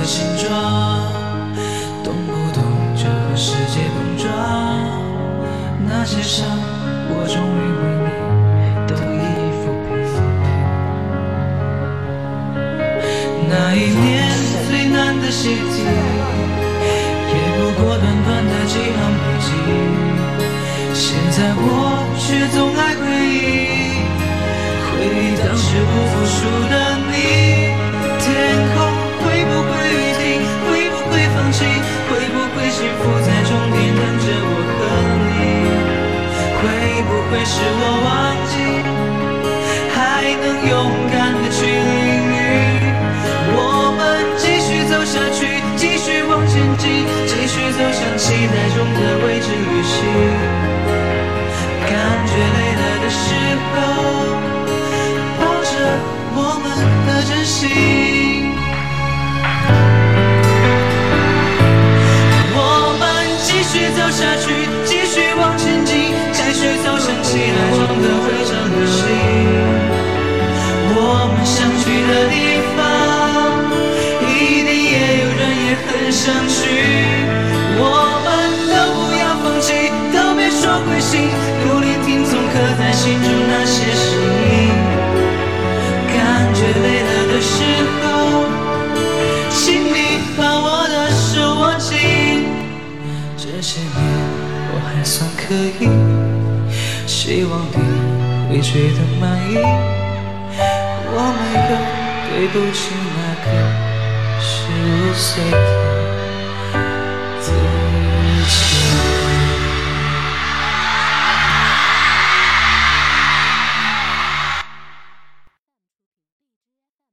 的形状，动不动就和世界碰撞，那些伤我终于为你都一一抚平。那一年最难的习题，也不过短短的会使我忘记，还能勇敢的去淋雨？我们继续走下去，继续往前进，继续走向期待中的未知旅行。感觉累了的时候，抱着我们的真心。我们想去的地方，一定也有人也很想去。我们都不要放弃，都别说灰心，努力听从刻在心中那些声音。感觉累了的时候，请你把我的手握紧。这些年我还算可以，希望你会觉得满意。我没有对不起那个十五岁的。